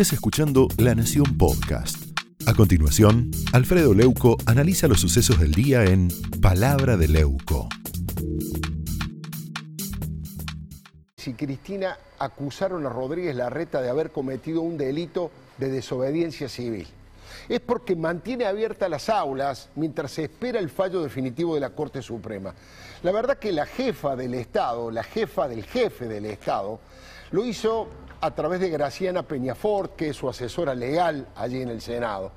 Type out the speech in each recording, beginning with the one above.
estés escuchando La Nación Podcast. A continuación, Alfredo Leuco analiza los sucesos del día en Palabra de Leuco. Si Cristina acusaron a Rodríguez Larreta de haber cometido un delito de desobediencia civil, es porque mantiene abiertas las aulas mientras se espera el fallo definitivo de la Corte Suprema. La verdad que la jefa del Estado, la jefa del jefe del Estado, lo hizo a través de Graciana Peñafort, que es su asesora legal allí en el Senado.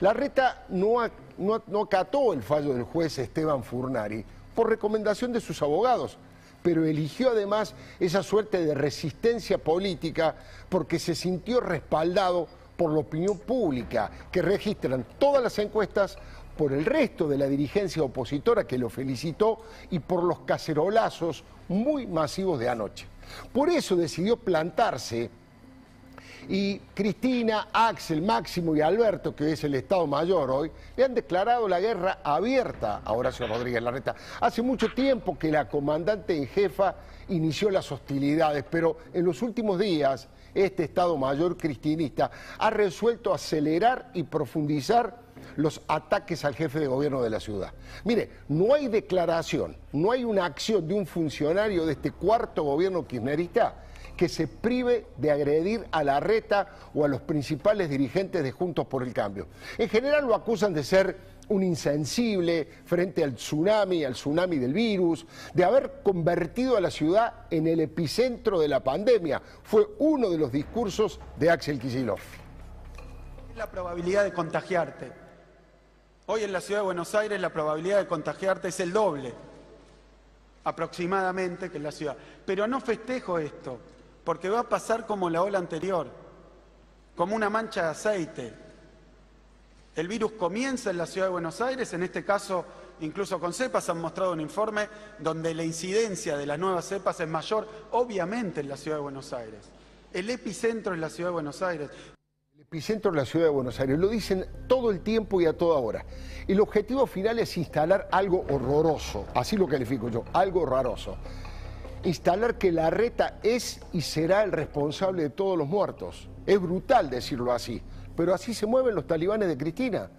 La reta no, no, acató el fallo del juez Esteban Furnari por recomendación de sus abogados, pero eligió además esa suerte de resistencia política porque se sintió respaldado por la opinión pública, que registran todas las encuestas, por el resto de la dirigencia opositora que lo felicitó y por los cacerolazos muy masivos de anoche. Por eso decidió plantarse y Cristina, Axel, Máximo y Alberto, que es el Estado Mayor hoy, le han declarado la guerra abierta a Horacio Rodríguez Larreta. Hace mucho tiempo que la comandante en jefa inició las hostilidades, pero en los últimos días este Estado Mayor cristinista ha resuelto acelerar y profundizar los ataques al jefe de gobierno de la ciudad. Mire, no hay declaración, no hay una acción de un funcionario de este cuarto gobierno kirchnerista que se prive de agredir a la reta o a los principales dirigentes de Juntos por el Cambio. En general lo acusan de ser un insensible frente al tsunami, al tsunami del virus, de haber convertido a la ciudad en el epicentro de la pandemia. Fue uno de los discursos de Axel Kicillof. La probabilidad de contagiarte Hoy en la ciudad de Buenos Aires la probabilidad de contagiarte es el doble, aproximadamente, que en la ciudad. Pero no festejo esto, porque va a pasar como la ola anterior, como una mancha de aceite. El virus comienza en la ciudad de Buenos Aires, en este caso incluso con cepas han mostrado un informe donde la incidencia de las nuevas cepas es mayor, obviamente en la ciudad de Buenos Aires. El epicentro es la ciudad de Buenos Aires epicentro de la ciudad de Buenos Aires. Lo dicen todo el tiempo y a toda hora. El objetivo final es instalar algo horroroso, así lo califico yo, algo horroroso. Instalar que la reta es y será el responsable de todos los muertos. Es brutal decirlo así, pero así se mueven los talibanes de Cristina.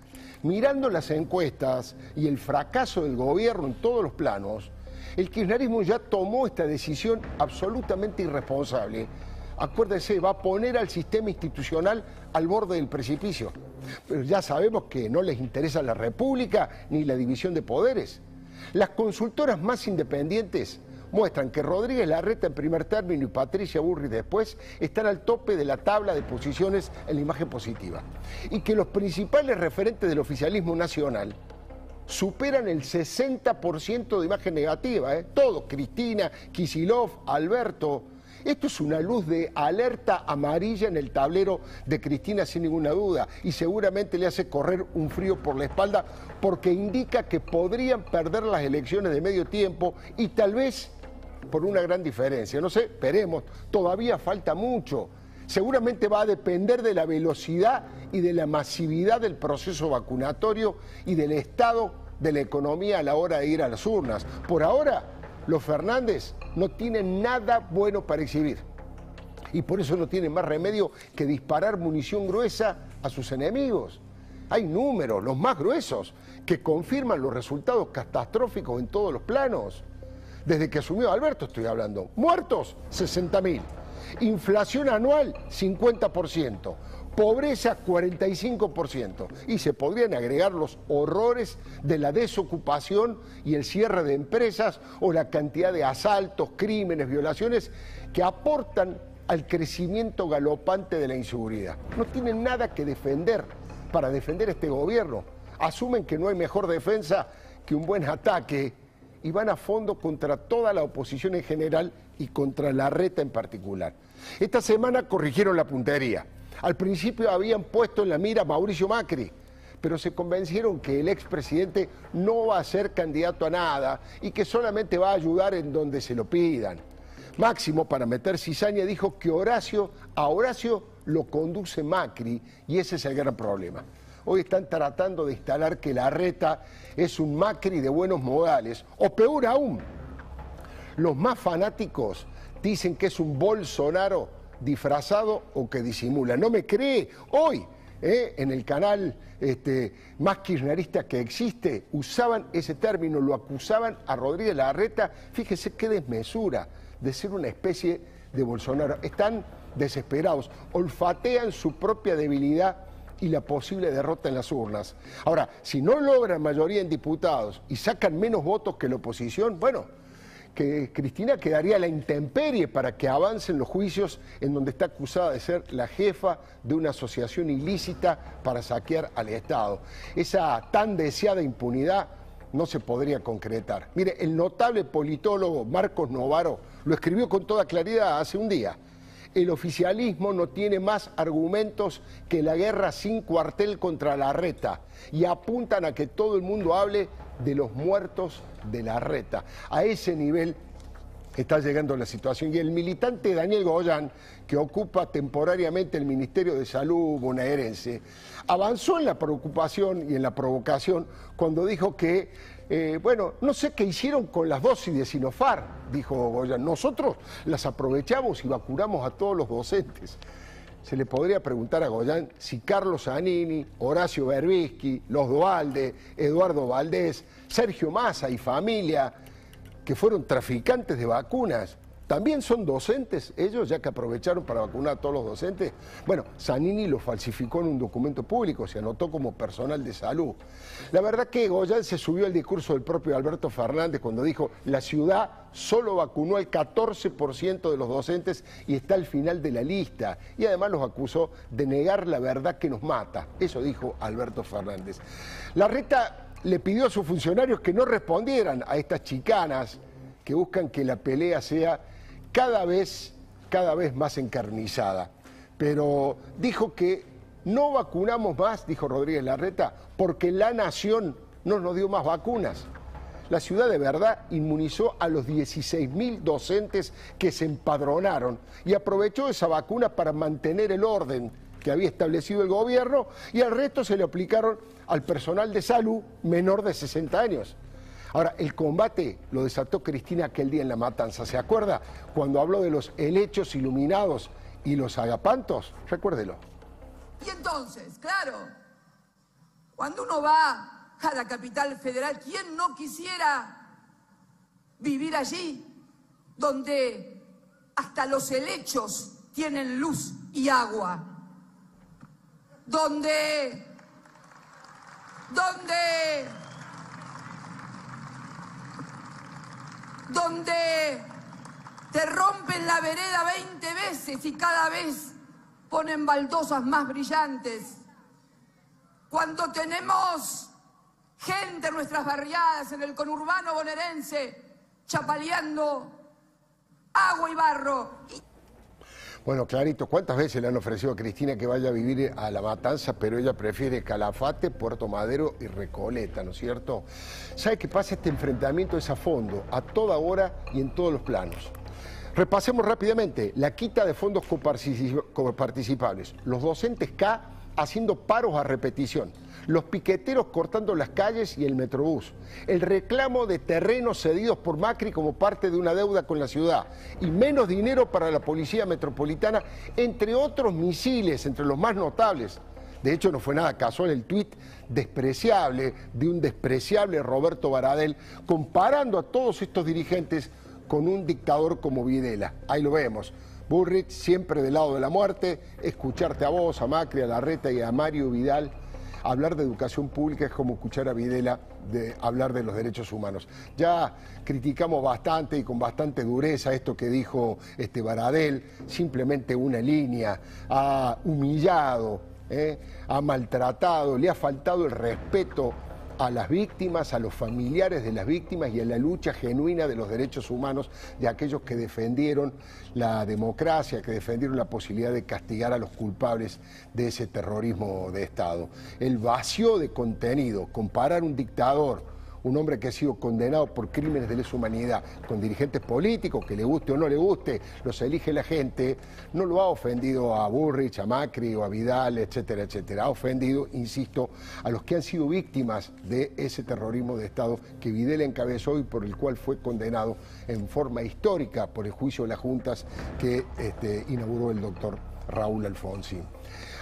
Mirando las encuestas y el fracaso del gobierno en todos los planos, el kirchnerismo ya tomó esta decisión absolutamente irresponsable acuérdese, va a poner al sistema institucional al borde del precipicio. Pero ya sabemos que no les interesa la república ni la división de poderes. Las consultoras más independientes muestran que Rodríguez Larreta en primer término y Patricia Burri después están al tope de la tabla de posiciones en la imagen positiva. Y que los principales referentes del oficialismo nacional superan el 60% de imagen negativa. ¿eh? Todos, Cristina, Kisilov, Alberto, esto es una luz de alerta amarilla en el tablero de Cristina sin ninguna duda y seguramente le hace correr un frío por la espalda porque indica que podrían perder las elecciones de medio tiempo y tal vez por una gran diferencia. No sé, veremos, todavía falta mucho. Seguramente va a depender de la velocidad y de la masividad del proceso vacunatorio y del estado de la economía a la hora de ir a las urnas. Por ahora, los Fernández no tienen nada bueno para exhibir. Y por eso no tienen más remedio que disparar munición gruesa a sus enemigos. Hay números, los más gruesos, que confirman los resultados catastróficos en todos los planos. Desde que asumió Alberto estoy hablando. Muertos, 60.000. Inflación anual, 50% pobreza 45%. Y se podrían agregar los horrores de la desocupación y el cierre de empresas o la cantidad de asaltos, crímenes, violaciones que aportan al crecimiento galopante de la inseguridad. No tienen nada que defender para defender este gobierno. Asumen que no hay mejor defensa que un buen ataque y van a fondo contra toda la oposición en general y contra la reta en particular. Esta semana corrigieron la puntería. Al principio habían puesto en la mira a Mauricio Macri, pero se convencieron que el expresidente no va a ser candidato a nada y que solamente va a ayudar en donde se lo pidan. Máximo, para meter cizaña, dijo que Horacio, a Horacio lo conduce Macri y ese es el gran problema. Hoy están tratando de instalar que la reta es un Macri de buenos modales, o peor aún, los más fanáticos dicen que es un Bolsonaro disfrazado o que disimula. No me cree hoy. ¿eh? en el canal este, más kirchnerista que existe, usaban ese término, lo acusaban a Rodríguez Larreta, fíjese qué desmesura de ser una especie de Bolsonaro. Están desesperados, olfatean su propia debilidad y la posible derrota en las urnas. Ahora, si no logran mayoría en diputados y sacan menos votos que la oposición, bueno, que Cristina quedaría a la intemperie para que avancen los juicios en donde está acusada de ser la jefa de una asociación ilícita para saquear al Estado. Esa tan deseada impunidad no se podría concretar. Mire, el notable politólogo Marcos Novaro lo escribió con toda claridad hace un día. El oficialismo no tiene más argumentos que la guerra sin cuartel contra la reta y apuntan a que todo el mundo hable de los muertos de la reta. A ese nivel está llegando la situación. Y el militante Daniel Goyán, que ocupa temporariamente el Ministerio de Salud bonaerense, avanzó en la preocupación y en la provocación cuando dijo que, eh, bueno, no sé qué hicieron con las dosis de Sinofar, dijo Goyán. Nosotros las aprovechamos y vacunamos a todos los docentes se le podría preguntar a Goyán si Carlos Zanini, Horacio Berbisky, Los Dualde, Eduardo Valdés, Sergio Massa y familia, que fueron traficantes de vacunas, también son docentes ellos, ya que aprovecharon para vacunar a todos los docentes. Bueno, Zanini lo falsificó en un documento público, se anotó como personal de salud. La verdad que Goyán se subió al discurso del propio Alberto Fernández cuando dijo, la ciudad solo vacunó al 14% de los docentes y está al final de la lista. Y además los acusó de negar la verdad que nos mata. Eso dijo Alberto Fernández. La reta le pidió a sus funcionarios que no respondieran a estas chicanas que buscan que la pelea sea cada vez, cada vez más encarnizada. Pero dijo que no vacunamos más, dijo Rodríguez Larreta, porque la nación no nos dio más vacunas. La ciudad de verdad inmunizó a los 16.000 docentes que se empadronaron y aprovechó esa vacuna para mantener el orden que había establecido el gobierno y al resto se le aplicaron al personal de salud menor de 60 años. Ahora, el combate lo desató Cristina aquel día en la matanza. ¿Se acuerda? Cuando habló de los helechos iluminados y los agapantos. Recuérdelo. Y entonces, claro, cuando uno va a la capital federal, ¿quién no quisiera vivir allí? Donde hasta los helechos tienen luz y agua. Donde, donde donde te rompen la vereda 20 veces y cada vez ponen baldosas más brillantes. Cuando tenemos gente en nuestras barriadas, en el conurbano bonaerense, chapaleando agua y barro. Bueno, clarito, ¿cuántas veces le han ofrecido a Cristina que vaya a vivir a La Matanza, pero ella prefiere Calafate, Puerto Madero y Recoleta, ¿no es cierto? ¿Sabe qué pasa? Este enfrentamiento es a fondo, a toda hora y en todos los planos. Repasemos rápidamente la quita de fondos coparticipables, los docentes K haciendo paros a repetición los piqueteros cortando las calles y el metrobús, el reclamo de terrenos cedidos por Macri como parte de una deuda con la ciudad y menos dinero para la policía metropolitana, entre otros misiles, entre los más notables. De hecho, no fue nada casual el tuit despreciable de un despreciable Roberto Baradel comparando a todos estos dirigentes con un dictador como Videla. Ahí lo vemos. Burrich siempre del lado de la muerte, escucharte a vos, a Macri, a Larreta y a Mario Vidal hablar de educación pública es como escuchar a Videla de hablar de los derechos humanos. Ya criticamos bastante y con bastante dureza esto que dijo este Baradel, simplemente una línea, ha humillado, ¿eh? ha maltratado, le ha faltado el respeto a las víctimas, a los familiares de las víctimas y a la lucha genuina de los derechos humanos de aquellos que defendieron la democracia, que defendieron la posibilidad de castigar a los culpables de ese terrorismo de Estado. El vacío de contenido, comparar un dictador, un hombre que ha sido condenado por crímenes de lesa humanidad, con dirigentes políticos, que le guste o no le guste, los elige la gente, no lo ha ofendido a Burrich, a Macri o a Vidal, etcétera, etcétera. Ha ofendido, insisto, a los que han sido víctimas de ese terrorismo de Estado que Vidal encabezó y por el cual fue condenado en forma histórica por el juicio de las juntas que este, inauguró el doctor Raúl Alfonsín.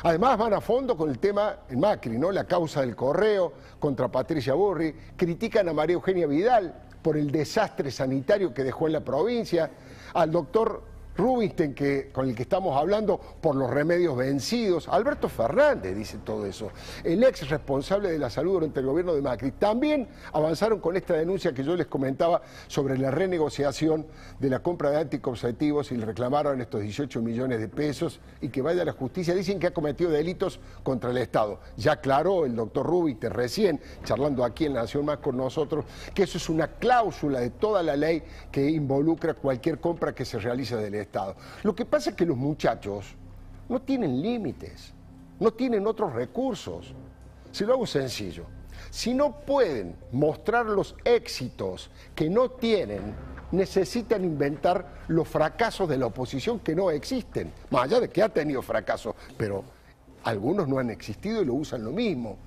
Además van a fondo con el tema en Macri, ¿no? La causa del correo contra Patricia Burri, critican a María Eugenia Vidal por el desastre sanitario que dejó en la provincia, al doctor Rubinstein, con el que estamos hablando, por los remedios vencidos. Alberto Fernández dice todo eso. El ex responsable de la salud durante el gobierno de Macri. También avanzaron con esta denuncia que yo les comentaba sobre la renegociación de la compra de anticonceptivos y le reclamaron estos 18 millones de pesos y que vaya a la justicia. Dicen que ha cometido delitos contra el Estado. Ya aclaró el doctor Rubinstein recién, charlando aquí en la Nación Más con nosotros, que eso es una cláusula de toda la ley que involucra cualquier compra que se realice del Estado. Estado. Lo que pasa es que los muchachos no tienen límites, no tienen otros recursos. Si lo hago sencillo, si no pueden mostrar los éxitos que no tienen, necesitan inventar los fracasos de la oposición que no existen, más allá de que ha tenido fracasos, pero algunos no han existido y lo usan lo mismo.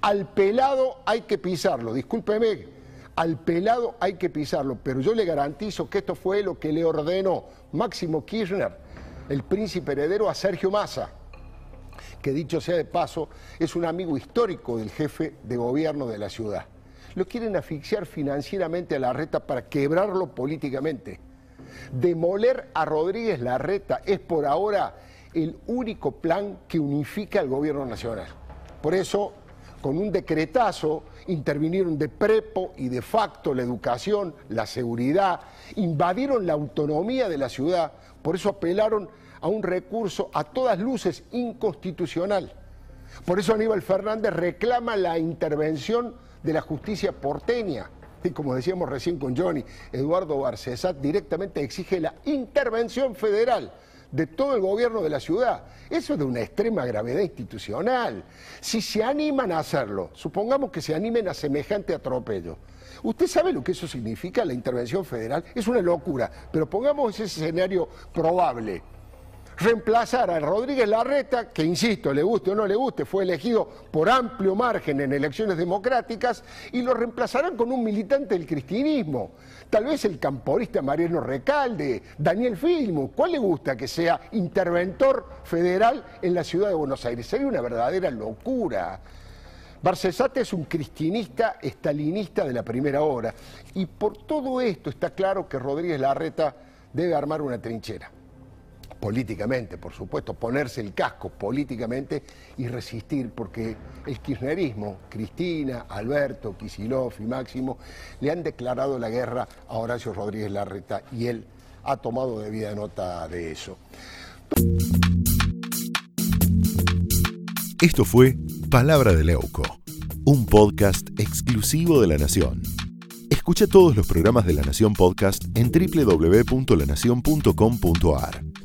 Al pelado hay que pisarlo, discúlpeme, al pelado hay que pisarlo, pero yo le garantizo que esto fue lo que le ordenó Máximo Kirchner, el príncipe heredero, a Sergio Massa, que dicho sea de paso, es un amigo histórico del jefe de gobierno de la ciudad. Lo quieren asfixiar financieramente a la reta para quebrarlo políticamente. Demoler a Rodríguez Larreta es por ahora el único plan que unifica al gobierno nacional. Por eso, con un decretazo, intervinieron de prepo y de facto la educación, la seguridad, invadieron la autonomía de la ciudad, por eso apelaron a un recurso a todas luces inconstitucional. Por eso Aníbal Fernández reclama la intervención de la justicia porteña. Y como decíamos recién con Johnny, Eduardo Barcesat directamente exige la intervención federal de todo el gobierno de la ciudad. Eso es de una extrema gravedad institucional. Si se animan a hacerlo, supongamos que se animen a semejante atropello. ¿Usted sabe lo que eso significa, la intervención federal? Es una locura, pero pongamos ese escenario probable reemplazar a Rodríguez Larreta, que insisto, le guste o no le guste, fue elegido por amplio margen en elecciones democráticas, y lo reemplazarán con un militante del cristianismo. Tal vez el camporista Mariano Recalde, Daniel Filmo, ¿cuál le gusta que sea interventor federal en la ciudad de Buenos Aires? Sería una verdadera locura. Barcesate es un cristianista estalinista de la primera hora y por todo esto está claro que Rodríguez Larreta debe armar una trinchera políticamente, por supuesto, ponerse el casco políticamente y resistir, porque el kirchnerismo, Cristina, Alberto, Kisilov y Máximo, le han declarado la guerra a Horacio Rodríguez Larreta y él ha tomado debida nota de eso. Esto fue Palabra de Leuco, un podcast exclusivo de La Nación. Escucha todos los programas de La Nación Podcast en www.lanacion.com.ar.